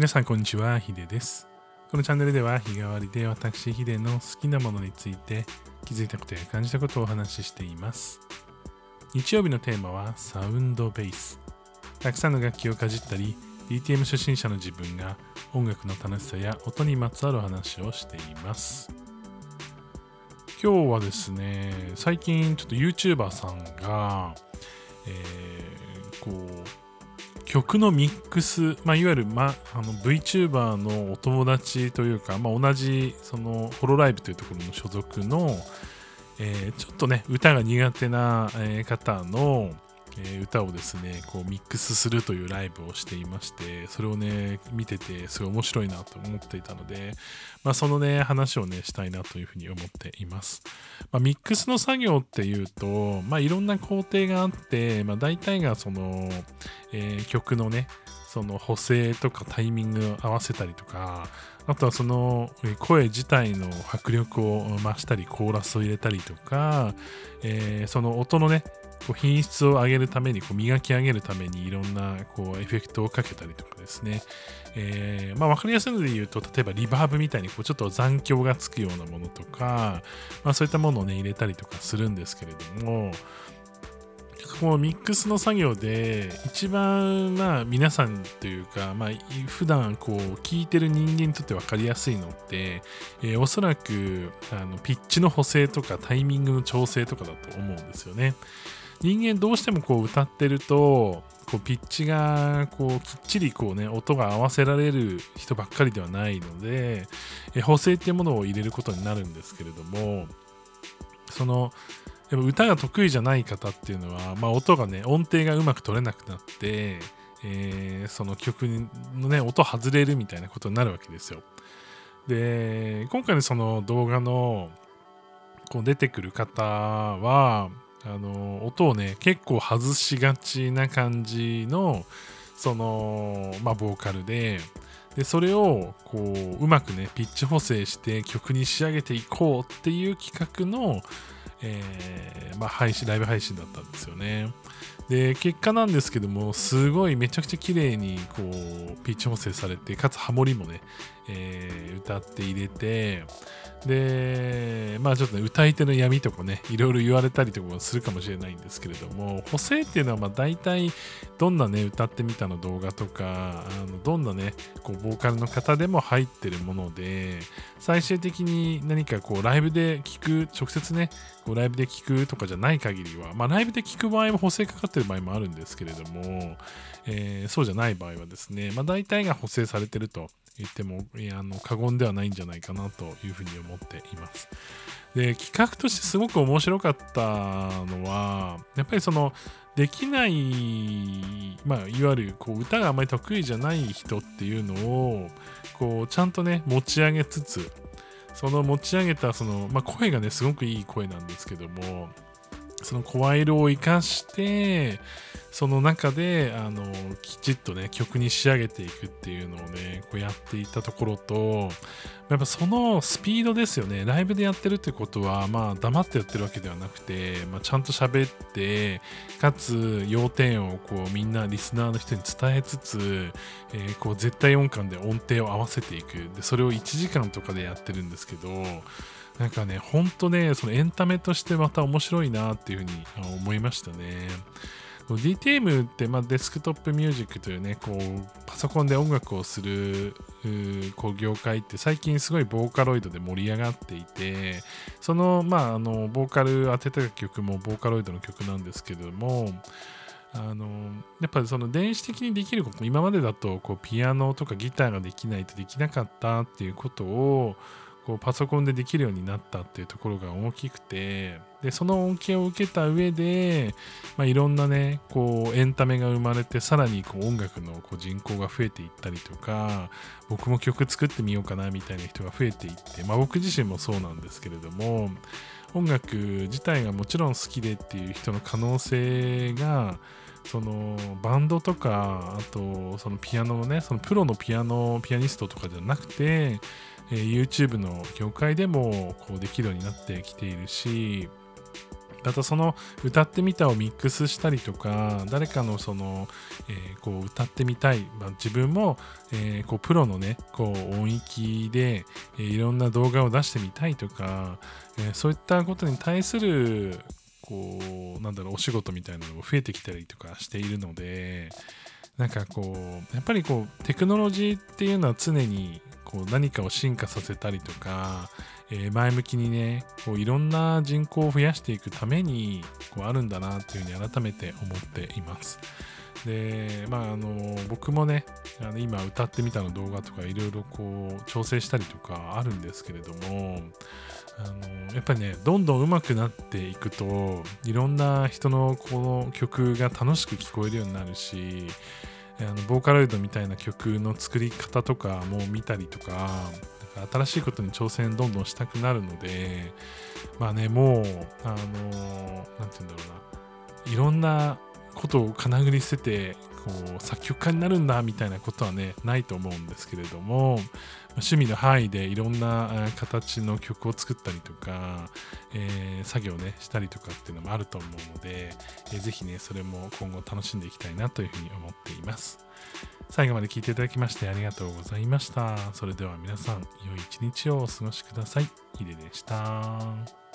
皆さんこんにちは、ヒデです。このチャンネルでは日替わりで私ヒデの好きなものについて気づいたことや感じたことをお話ししています。日曜日のテーマはサウンドベース。たくさんの楽器をかじったり、DTM 初心者の自分が音楽の楽しさや音にまつわる話をしています。今日はですね、最近ちょっと YouTuber さんが、えーこう、曲のミックス、まあ、いわゆる、ま、あの VTuber のお友達というか、まあ、同じそのホロライブというところの所属の、えーちょっとね歌が苦手な、えー方の、え歌をですねこうミックスするというライブをしていましてそれをね見ててすごい面白いなと思っていたので、まあ、そのね話をねしたいなというふうに思っています、まあ、ミックスの作業っていうと、まあ、いろんな工程があって、まあ、大体がその、えー曲のねその補正とかタイミングを合わせたりとかあとはその声自体の迫力を増したりコーラスを入れたりとか、えーその音のねこう品質を上げるためにこう磨き上げるためにいろんなこうエフェクトをかけたりとかですね、えーまあ、分かりやすいので言うと例えばリバーブみたいにこうちょっと残響がつくようなものとか、まあ、そういったものをね入れたりとかするんですけれどもこのミックスの作業で一番まあ皆さんというか、まあ、普段こう聞いてる人間にとって分かりやすいのって、えーおそらくあのピッチの補正とかタイミングの調整とかだと思うんですよね。人間どうしてもこう歌ってるとこうピッチがこうきっちりこうね音が合わせられる人ばっかりではないので、補正っていうものを入れることになるんですけれどもそのやっぱ歌が得意じゃない方っていうのは、まあ、音がね音程がうまく取れなくなって、えその曲のね音外れるみたいなことになるわけですよ。で今回のその動画のこう出てくる方はあの音をね結構外しがちな感じのそのまあボーカルででそれをこううまくねピッチ補正して曲に仕上げていこうっていう企画の、えーまあ、配信ライブ配信だったんですよね。で結果なんですけどもすごいめちゃくちゃ綺麗にこうピッチ補正されてかつハモリもね、えー歌って入れてでまあちょっとね歌い手の闇とかねいろいろ言われたりとかもするかもしれないんですけれども補正っていうのはまあ大体どんなね歌ってみたの動画とかあのどんなねこうボーカルの方でも入ってるもので最終的に何かこうライブで聞く直接ねこうライブで聞くとかじゃない限りはまあライブで聞く場合も補正かかってる場合もあるんですけれども、えーそうじゃない場合はですねまあ大体が補正されてると言ってもいやあの過言ではないんじゃないかなというふうに思っています。で企画としてすごく面白かったのはやっぱりそのできない、まあ、いわゆるこう歌があまり得意じゃない人っていうのをこうちゃんとね持ち上げつつその持ち上げたその、まあ、声がねすごくいい声なんですけどもその声色を生かしてその中であのきちっとね曲に仕上げていくっていうのをねこうやっていたところとやっぱそのスピードですよね。ライブでやってるってことはまあ黙ってやってるわけではなくて、まあ、ちゃんと喋ってかつ要点をこうみんなリスナーの人に伝えつつ、えーこう絶対音感で音程を合わせていく。でそれを1時間とかでやってるんですけどなんかね、ほんとね、そのエンタメとしてまた面白いなっていうふうに思いましたね。DTM って、まあ、デスクトップミュージックというね、こうパソコンで音楽をするこう業界って最近すごいボーカロイドで盛り上がっていて、その、まあ、あのボーカル当てた曲もボーカロイドの曲なんですけども、あのやっぱりその電子的にできること今までだとこうピアノとかギターができないとできなかったっていうことをこうパソコンでできるようになったっていうところが大きくてでその恩恵を受けた上で、まあ、いろんなねこうエンタメが生まれてさらにこう音楽のこう人口が増えていったりとか僕も曲作ってみようかなみたいな人が増えていって、まあ、僕自身もそうなんですけれども音楽自体がもちろん好きでっていう人の可能性がそのバンドとかあとそのピアノのねそのプロのピアノピアニストとかじゃなくて、えー YouTube の業界でもこうできるようになってきているしまたその歌ってみたをミックスしたりとか誰かのその、えー、こう歌ってみたい、まあ、自分も、えー、こうプロのねこう音域で、えー、いろんな動画を出してみたいとか、えそういったことに対するこうなんだろうお仕事みたいなのも増えてきたりとかしているのでなんかこうやっぱりこうテクノロジーっていうのは常にこう何かを進化させたりとか、えー、前向きにねこういろんな人口を増やしていくためにこうあるんだなというふうに改めて思っています。でまああの僕もねあの今歌ってみたの動画とかいろいろこう調整したりとかあるんですけれどもあのやっぱりねどんどん上手くなっていくといろんな人のこの曲が楽しく聞こえるようになるしあのボーカロイドみたいな曲の作り方とかも見たりとか新しいことに挑戦どんどんしたくなるのでまあねもうあの何て言うんだろうな。いろんなことをかなぐり捨ててこう作曲家になるんだみたいなことはねないと思うんですけれども趣味の範囲でいろんな形の曲を作ったりとか、えー、作業ねしたりとかっていうのもあると思うので、えー、ぜひねそれも今後楽しんでいきたいなというふうに思っています。最後まで聞いていただきましてありがとうございました。それでは皆さん良い一日をお過ごしください。ヒデでした。